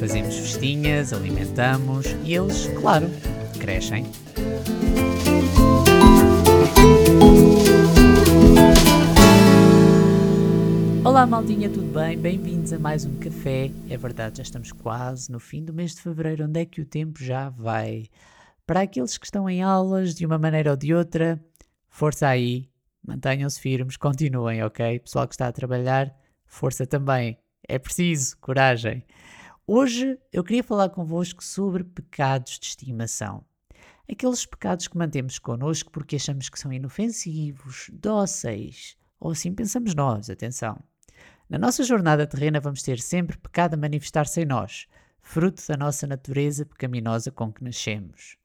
Fazemos festinhas, alimentamos e eles, claro, crescem. Olá, maldinha, tudo bem? Bem-vindos a mais um café. É verdade, já estamos quase no fim do mês de fevereiro. Onde é que o tempo já vai? Para aqueles que estão em aulas de uma maneira ou de outra, força aí, mantenham-se firmes, continuem, ok? Pessoal que está a trabalhar, força também. É preciso, coragem. Hoje eu queria falar convosco sobre pecados de estimação. Aqueles pecados que mantemos connosco porque achamos que são inofensivos, dóceis, ou assim pensamos nós, atenção. Na nossa jornada terrena vamos ter sempre pecado a manifestar-se em nós, fruto da nossa natureza pecaminosa com que nascemos.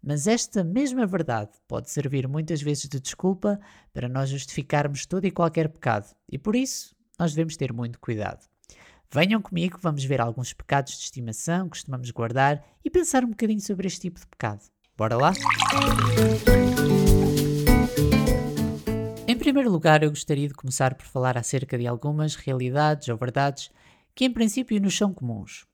Mas esta mesma verdade pode servir muitas vezes de desculpa para nós justificarmos todo e qualquer pecado, e por isso nós devemos ter muito cuidado. Venham comigo, vamos ver alguns pecados de estimação que costumamos guardar e pensar um bocadinho sobre este tipo de pecado. Bora lá? Em primeiro lugar, eu gostaria de começar por falar acerca de algumas realidades ou verdades que, em princípio, nos são comuns.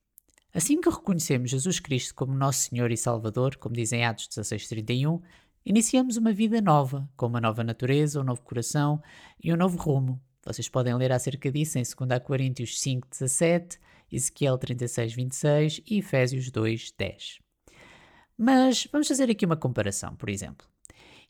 Assim que reconhecemos Jesus Cristo como nosso Senhor e Salvador, como dizem Atos 16:31, iniciamos uma vida nova, com uma nova natureza, um novo coração e um novo rumo. Vocês podem ler acerca disso em 2 Coríntios 5:17, Ezequiel 36:26 e Efésios 2:10. Mas vamos fazer aqui uma comparação, por exemplo.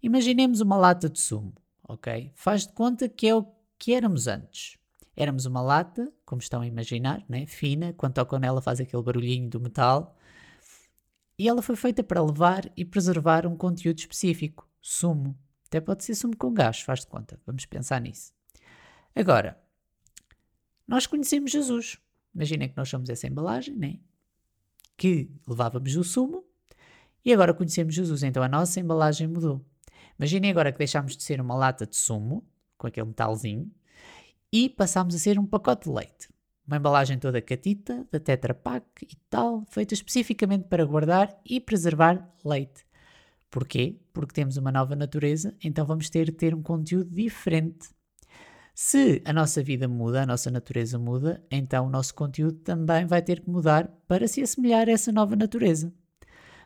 Imaginemos uma lata de sumo ok? Faz de conta que é o que éramos antes. Éramos uma lata, como estão a imaginar, né? fina, quando tocam nela faz aquele barulhinho do metal. E ela foi feita para levar e preservar um conteúdo específico, sumo. Até pode ser sumo com gás, faz de conta. Vamos pensar nisso. Agora, nós conhecemos Jesus. Imaginem que nós somos essa embalagem, né? Que levávamos o sumo e agora conhecemos Jesus, então a nossa embalagem mudou. Imaginem agora que deixámos de ser uma lata de sumo, com aquele metalzinho, e passámos a ser um pacote de leite. Uma embalagem toda catita, da Tetra Pak e tal, feita especificamente para guardar e preservar leite. Porquê? Porque temos uma nova natureza, então vamos ter de ter um conteúdo diferente. Se a nossa vida muda, a nossa natureza muda, então o nosso conteúdo também vai ter que mudar para se assemelhar a essa nova natureza.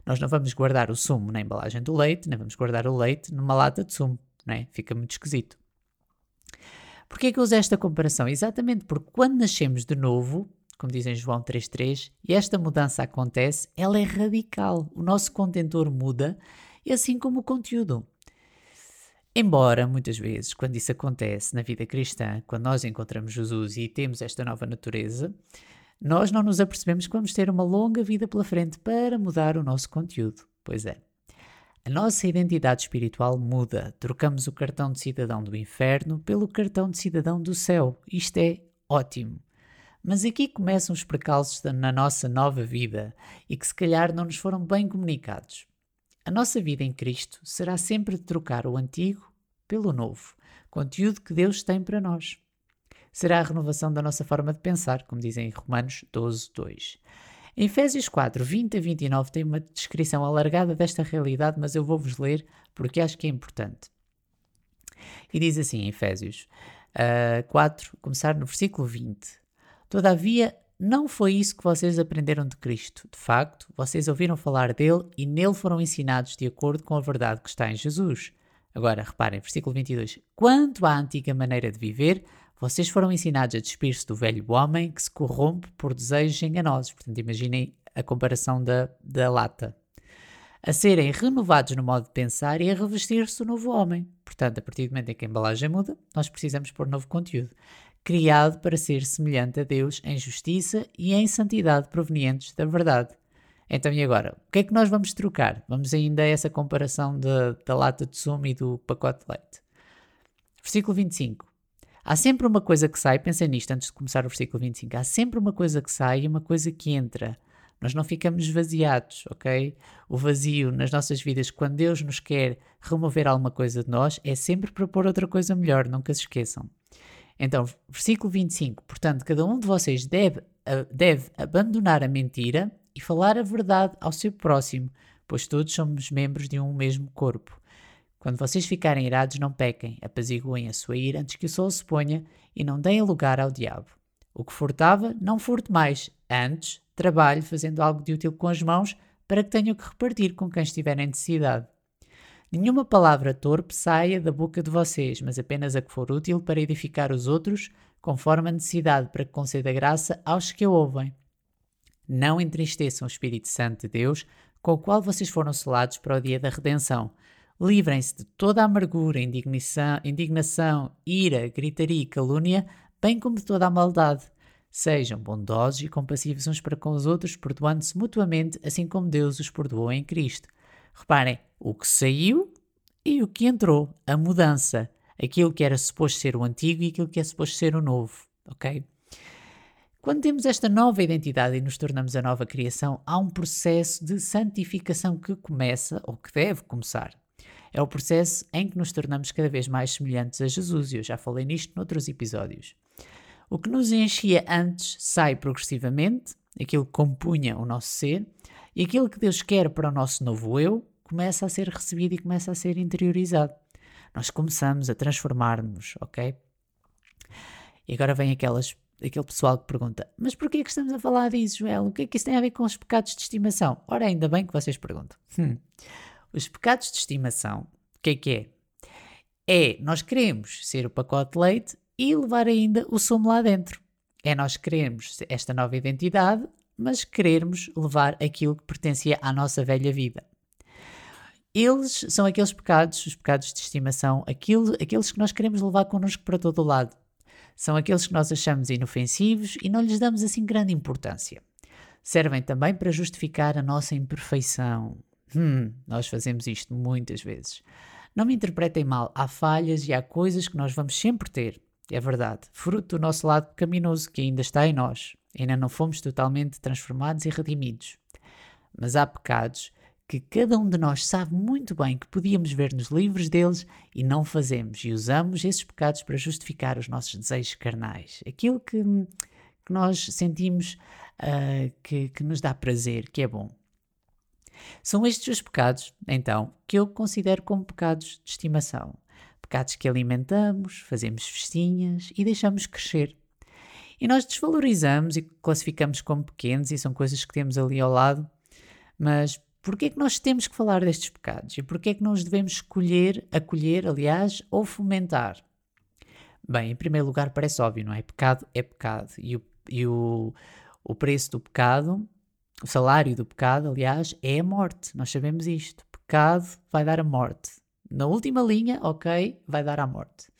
Nós não vamos guardar o sumo na embalagem do leite, nem vamos guardar o leite numa lata de sumo, não é? Fica muito esquisito. Porquê é que eu uso esta comparação? Exatamente porque quando nascemos de novo, como dizem João 3.3, e esta mudança acontece, ela é radical. O nosso contentor muda, e assim como o conteúdo. Embora, muitas vezes, quando isso acontece na vida cristã, quando nós encontramos Jesus e temos esta nova natureza, nós não nos apercebemos que vamos ter uma longa vida pela frente para mudar o nosso conteúdo. Pois é. A nossa identidade espiritual muda. Trocamos o cartão de cidadão do inferno pelo cartão de cidadão do céu. Isto é ótimo. Mas aqui começam os precalços na nossa nova vida e que se calhar não nos foram bem comunicados. A nossa vida em Cristo será sempre de trocar o antigo pelo novo, conteúdo que Deus tem para nós será a renovação da nossa forma de pensar, como dizem em Romanos 12, 2. Em Efésios 4, 20 a 29 tem uma descrição alargada desta realidade, mas eu vou-vos ler porque acho que é importante. E diz assim em Efésios uh, 4, começar no versículo 20. Todavia, não foi isso que vocês aprenderam de Cristo. De facto, vocês ouviram falar dele e nele foram ensinados de acordo com a verdade que está em Jesus. Agora, reparem, versículo 22. Quanto à antiga maneira de viver, vocês foram ensinados a despir-se do velho homem que se corrompe por desejos enganosos. Portanto, imaginem a comparação da, da lata. A serem renovados no modo de pensar e a revestir-se do novo homem. Portanto, a partir do momento em que a embalagem muda, nós precisamos pôr novo conteúdo. Criado para ser semelhante a Deus em justiça e em santidade provenientes da verdade. Então, e agora? O que é que nós vamos trocar? Vamos ainda a essa comparação de, da lata de sumo e do pacote de leite. Versículo 25. Há sempre uma coisa que sai, pensem nisto antes de começar o versículo 25. Há sempre uma coisa que sai e uma coisa que entra. Nós não ficamos esvaziados, ok? O vazio nas nossas vidas, quando Deus nos quer remover alguma coisa de nós, é sempre para pôr outra coisa melhor, nunca se esqueçam. Então, versículo 25. Portanto, cada um de vocês deve, deve abandonar a mentira e falar a verdade ao seu próximo, pois todos somos membros de um mesmo corpo. Quando vocês ficarem irados, não pequem, apaziguem a sua ira antes que o sol se ponha e não deem lugar ao diabo. O que furtava, não furte mais. Antes, trabalhe fazendo algo de útil com as mãos para que tenha que repartir com quem estiver em necessidade. Nenhuma palavra torpe saia da boca de vocês, mas apenas a que for útil para edificar os outros, conforme a necessidade, para que conceda graça aos que a ouvem. Não entristeçam o Espírito Santo de Deus, com o qual vocês foram selados para o dia da redenção. Livrem-se de toda a amargura, indignação, ira, gritaria e calúnia, bem como de toda a maldade. Sejam bondosos e compassivos uns para com os outros, perdoando-se mutuamente, assim como Deus os perdoou em Cristo. Reparem, o que saiu e o que entrou, a mudança, aquilo que era suposto ser o antigo e aquilo que é suposto ser o novo, ok? Quando temos esta nova identidade e nos tornamos a nova criação, há um processo de santificação que começa, ou que deve começar. É o processo em que nos tornamos cada vez mais semelhantes a Jesus, e eu já falei nisto noutros episódios. O que nos enchia antes sai progressivamente, aquilo que compunha o nosso ser, e aquilo que Deus quer para o nosso novo eu começa a ser recebido e começa a ser interiorizado. Nós começamos a transformar-nos, ok? E agora vem aquelas, aquele pessoal que pergunta: Mas porquê é que estamos a falar disso, Joel? O que é que isso tem a ver com os pecados de estimação? Ora, ainda bem que vocês perguntam. Hum. Os pecados de estimação, o que é que é? É nós queremos ser o pacote de leite e levar ainda o sumo lá dentro. É nós queremos esta nova identidade, mas querermos levar aquilo que pertencia à nossa velha vida. Eles são aqueles pecados, os pecados de estimação, aquilo, aqueles que nós queremos levar connosco para todo o lado. São aqueles que nós achamos inofensivos e não lhes damos assim grande importância. Servem também para justificar a nossa imperfeição. Hum, nós fazemos isto muitas vezes. Não me interpretem mal, há falhas e há coisas que nós vamos sempre ter. É verdade, fruto do nosso lado pecaminoso que ainda está em nós. Ainda não fomos totalmente transformados e redimidos. Mas há pecados que cada um de nós sabe muito bem que podíamos ver-nos livres deles e não fazemos, e usamos esses pecados para justificar os nossos desejos carnais. Aquilo que, que nós sentimos uh, que, que nos dá prazer, que é bom. São estes os pecados, então, que eu considero como pecados de estimação pecados que alimentamos, fazemos festinhas e deixamos crescer. E nós desvalorizamos e classificamos como pequenos e são coisas que temos ali ao lado, mas porquê é que nós temos que falar destes pecados? E porquê é que nós devemos escolher, acolher, aliás, ou fomentar? Bem, em primeiro lugar parece óbvio, não é? Pecado é pecado e o, e o, o preço do pecado, o salário do pecado, aliás, é a morte. Nós sabemos isto. Pecado vai dar a morte na última linha, ok, vai dar à morte.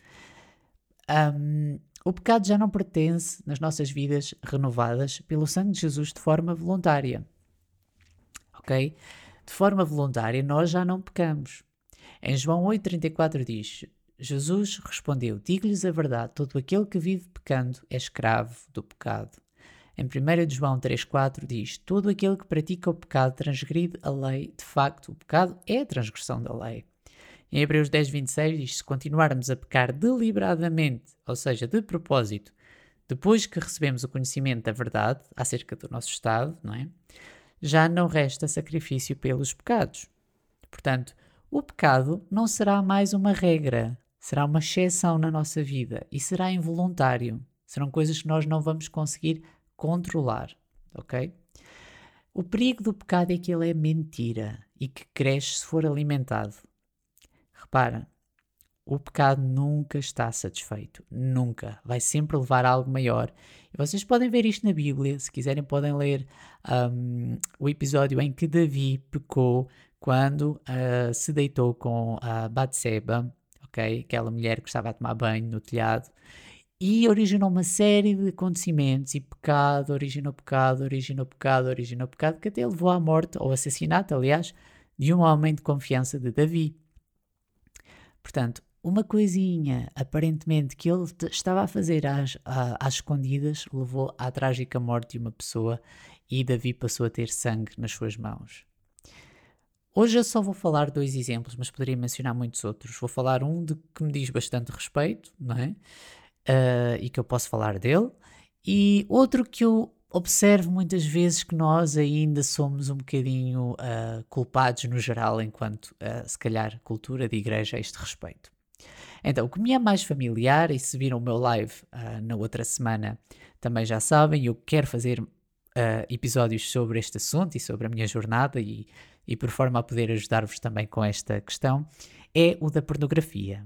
Um, o pecado já não pertence nas nossas vidas renovadas pelo sangue de Jesus de forma voluntária. Ok? De forma voluntária, nós já não pecamos. Em João 8,34 diz: Jesus respondeu: Digo-lhes a verdade, todo aquele que vive pecando é escravo do pecado. Em 1 João 3,4 diz: Todo aquele que pratica o pecado transgride a lei. De facto, o pecado é a transgressão da lei. Em Hebreus 10, 26 diz: Se continuarmos a pecar deliberadamente, ou seja, de propósito, depois que recebemos o conhecimento da verdade acerca do nosso estado, não é? Já não resta sacrifício pelos pecados. Portanto, o pecado não será mais uma regra, será uma exceção na nossa vida e será involuntário. Serão coisas que nós não vamos conseguir controlar, ok? O perigo do pecado é que ele é mentira e que cresce se for alimentado. Repara, o pecado nunca está satisfeito. Nunca. Vai sempre levar a algo maior. E vocês podem ver isto na Bíblia. Se quiserem, podem ler um, o episódio em que Davi pecou quando uh, se deitou com a Batseba, ok? Aquela mulher que estava a tomar banho no telhado. E originou uma série de acontecimentos. E pecado, originou pecado, originou pecado, originou pecado, que até levou à morte, ou assassinato, aliás, de um homem de confiança de Davi. Portanto, uma coisinha aparentemente que ele estava a fazer às, às escondidas levou à trágica morte de uma pessoa e Davi passou a ter sangue nas suas mãos. Hoje eu só vou falar dois exemplos, mas poderia mencionar muitos outros. Vou falar um de que me diz bastante respeito, não é? Uh, e que eu posso falar dele, e outro que eu observo muitas vezes que nós ainda somos um bocadinho uh, culpados no geral, enquanto, uh, se calhar, cultura de igreja a este respeito. Então, o que me é mais familiar, e se viram o meu live uh, na outra semana, também já sabem, eu quero fazer episódios sobre este assunto e sobre a minha jornada e, e por forma a poder ajudar-vos também com esta questão, é o da pornografia.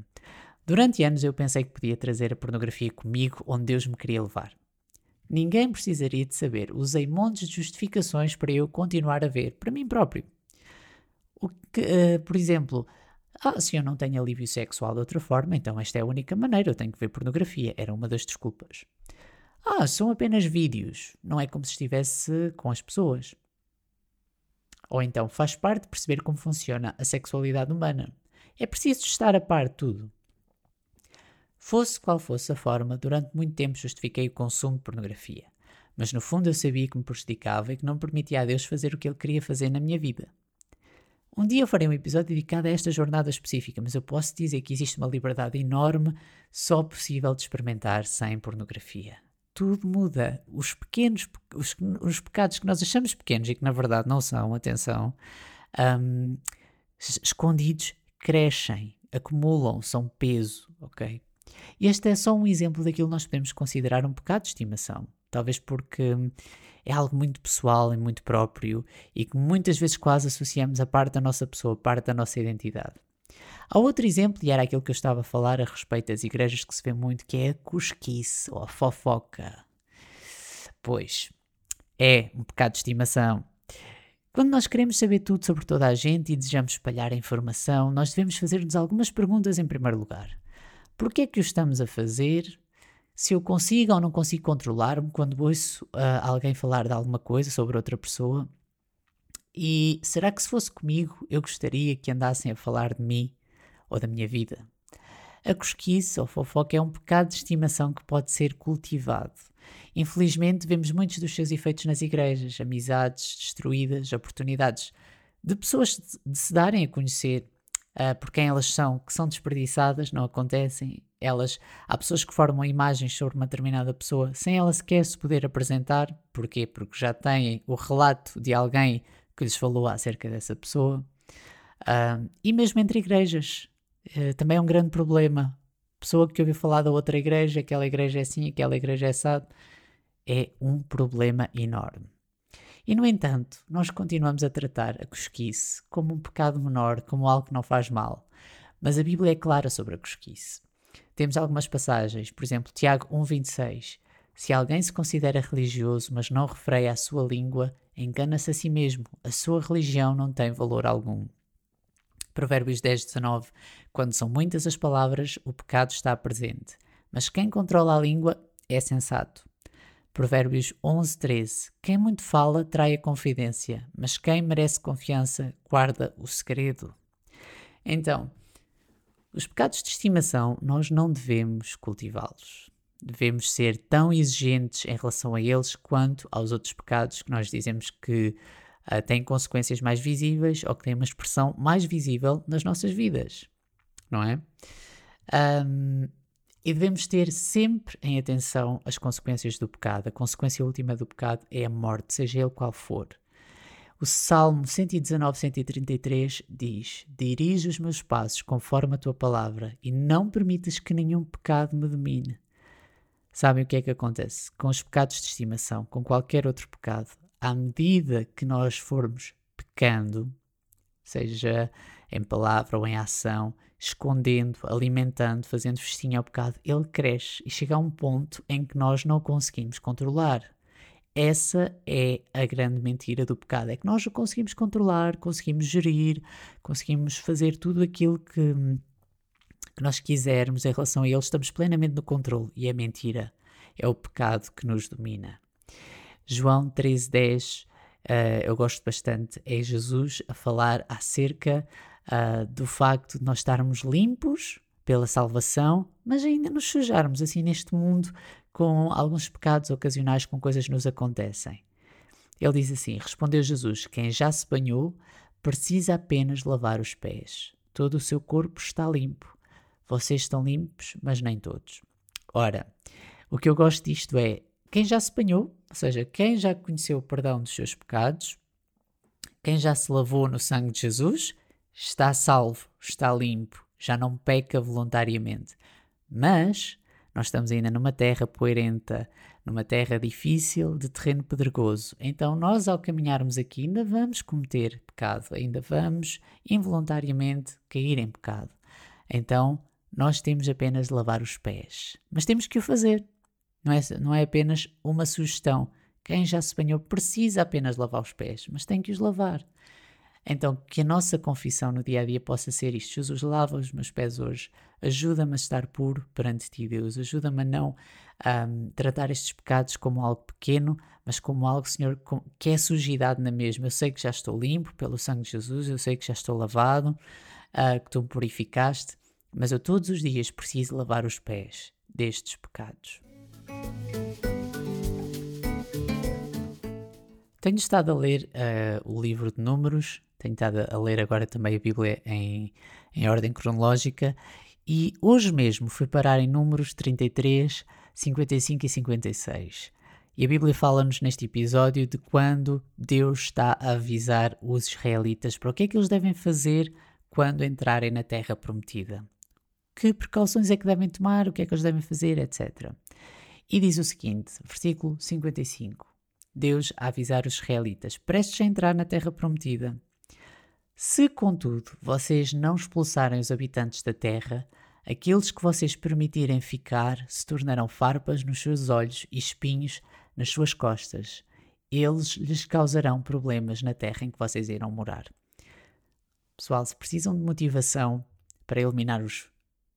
Durante anos eu pensei que podia trazer a pornografia comigo onde Deus me queria levar. Ninguém precisaria de saber. Usei montes de justificações para eu continuar a ver, para mim próprio. O que, uh, por exemplo, ah, se eu não tenho alívio sexual de outra forma, então esta é a única maneira, eu tenho que ver pornografia. Era uma das desculpas. Ah, são apenas vídeos, não é como se estivesse com as pessoas. Ou então faz parte de perceber como funciona a sexualidade humana. É preciso estar a par de tudo. Fosse qual fosse a forma, durante muito tempo justifiquei o consumo de pornografia. Mas no fundo eu sabia que me prejudicava e que não permitia a Deus fazer o que Ele queria fazer na minha vida. Um dia eu farei um episódio dedicado a esta jornada específica, mas eu posso dizer que existe uma liberdade enorme só possível de experimentar sem pornografia. Tudo muda. Os pequenos, os, os pecados que nós achamos pequenos e que na verdade não são, atenção, um, escondidos, crescem, acumulam, são peso, ok? Este é só um exemplo daquilo que nós podemos considerar um pecado de estimação. Talvez porque é algo muito pessoal e muito próprio e que muitas vezes quase associamos a parte da nossa pessoa, parte da nossa identidade. Há outro exemplo, e era aquilo que eu estava a falar a respeito das igrejas que se vê muito, que é a cosquice ou a fofoca. Pois, é um pecado de estimação. Quando nós queremos saber tudo sobre toda a gente e desejamos espalhar a informação, nós devemos fazer-nos algumas perguntas em primeiro lugar. Por que é que o estamos a fazer? se eu consigo ou não consigo controlar-me quando ouço uh, alguém falar de alguma coisa sobre outra pessoa. E será que se fosse comigo eu gostaria que andassem a falar de mim ou da minha vida? A cosquice ou fofoca é um pecado de estimação que pode ser cultivado. Infelizmente, vemos muitos dos seus efeitos nas igrejas, amizades destruídas, oportunidades de pessoas de se darem a conhecer uh, por quem elas são, que são desperdiçadas, não acontecem. Elas, há pessoas que formam imagens sobre uma determinada pessoa sem ela sequer se poder apresentar. Porquê? Porque já têm o relato de alguém que lhes falou acerca dessa pessoa. Uh, e mesmo entre igrejas, uh, também é um grande problema. Pessoa que ouviu falar da outra igreja, aquela igreja é assim, aquela igreja é assado, é um problema enorme. E, no entanto, nós continuamos a tratar a cosquice como um pecado menor, como algo que não faz mal. Mas a Bíblia é clara sobre a cosquice. Temos algumas passagens, por exemplo, Tiago 1,26. Se alguém se considera religioso, mas não refreia a sua língua, engana-se a si mesmo. A sua religião não tem valor algum. Provérbios 10, 19. Quando são muitas as palavras, o pecado está presente. Mas quem controla a língua é sensato. Provérbios 11, 13. Quem muito fala trai a confidência, mas quem merece confiança guarda o segredo. Então, os pecados de estimação nós não devemos cultivá-los. Devemos ser tão exigentes em relação a eles quanto aos outros pecados que nós dizemos que uh, têm consequências mais visíveis ou que têm uma expressão mais visível nas nossas vidas, não é? Um, e devemos ter sempre em atenção as consequências do pecado. A consequência última do pecado é a morte, seja ele qual for. O Salmo 119, 133 diz: Dirige os meus passos conforme a tua palavra e não permitas que nenhum pecado me domine. Sabem o que é que acontece? Com os pecados de estimação, com qualquer outro pecado, à medida que nós formos pecando, seja em palavra ou em ação, escondendo, alimentando, fazendo festinha ao pecado, ele cresce e chega a um ponto em que nós não conseguimos controlar. Essa é a grande mentira do pecado, é que nós o conseguimos controlar, conseguimos gerir, conseguimos fazer tudo aquilo que, que nós quisermos em relação a ele, estamos plenamente no controle e é mentira, é o pecado que nos domina. João 13:10, uh, eu gosto bastante, é Jesus a falar acerca uh, do facto de nós estarmos limpos pela salvação, mas ainda nos sujarmos assim neste mundo com alguns pecados ocasionais com coisas que nos acontecem. Ele diz assim: Respondeu Jesus: Quem já se banhou precisa apenas lavar os pés. Todo o seu corpo está limpo. Vocês estão limpos, mas nem todos. Ora, o que eu gosto disto é quem já se banhou, ou seja, quem já conheceu o perdão dos seus pecados, quem já se lavou no sangue de Jesus, está salvo, está limpo, já não peca voluntariamente. Mas nós estamos ainda numa terra poeirenta, numa terra difícil, de terreno pedregoso. Então, nós, ao caminharmos aqui, ainda vamos cometer pecado, ainda vamos involuntariamente cair em pecado. Então, nós temos apenas de lavar os pés. Mas temos que o fazer. Não é, não é apenas uma sugestão. Quem já se banhou precisa apenas lavar os pés, mas tem que os lavar. Então, que a nossa confissão no dia a dia possa ser isto: Jesus, lava os meus pés hoje, ajuda-me a estar puro perante ti, Deus, ajuda-me a não um, tratar estes pecados como algo pequeno, mas como algo, Senhor, que é sujidade na mesma. Eu sei que já estou limpo pelo sangue de Jesus, eu sei que já estou lavado, uh, que tu me purificaste, mas eu todos os dias preciso lavar os pés destes pecados. Tenho estado a ler uh, o livro de Números, tenho estado a ler agora também a Bíblia em, em ordem cronológica e hoje mesmo fui parar em Números 33, 55 e 56. E a Bíblia fala-nos neste episódio de quando Deus está a avisar os israelitas para o que é que eles devem fazer quando entrarem na terra prometida. Que precauções é que devem tomar, o que é que eles devem fazer, etc. E diz o seguinte, versículo 55. Deus a avisar os israelitas, prestes a entrar na terra prometida. Se, contudo, vocês não expulsarem os habitantes da terra, aqueles que vocês permitirem ficar se tornarão farpas nos seus olhos e espinhos nas suas costas. Eles lhes causarão problemas na terra em que vocês irão morar. Pessoal, se precisam de motivação para eliminar os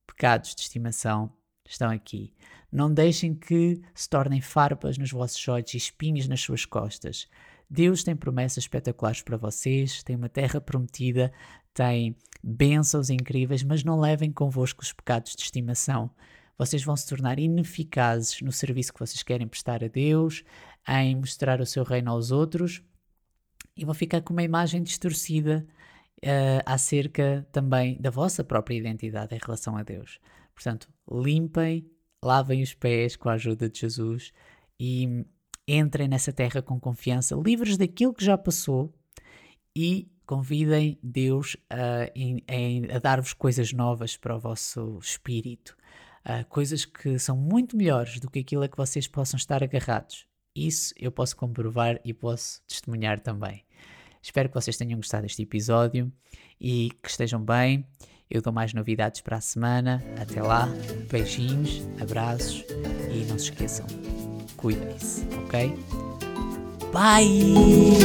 pecados de estimação, estão aqui. Não deixem que se tornem farpas nos vossos olhos e espinhos nas suas costas. Deus tem promessas espetaculares para vocês, tem uma terra prometida, tem bênçãos incríveis, mas não levem convosco os pecados de estimação. Vocês vão se tornar ineficazes no serviço que vocês querem prestar a Deus, em mostrar o seu reino aos outros e vão ficar com uma imagem distorcida uh, acerca também da vossa própria identidade em relação a Deus. Portanto, limpem, lavem os pés com a ajuda de Jesus e entrem nessa terra com confiança, livres daquilo que já passou e convidem Deus a, a, a dar-vos coisas novas para o vosso espírito, coisas que são muito melhores do que aquilo a que vocês possam estar agarrados. Isso eu posso comprovar e posso testemunhar também. Espero que vocês tenham gostado deste episódio e que estejam bem. Eu dou mais novidades para a semana. Até lá, beijinhos, abraços e não se esqueçam, cuidem-se, ok? Bye!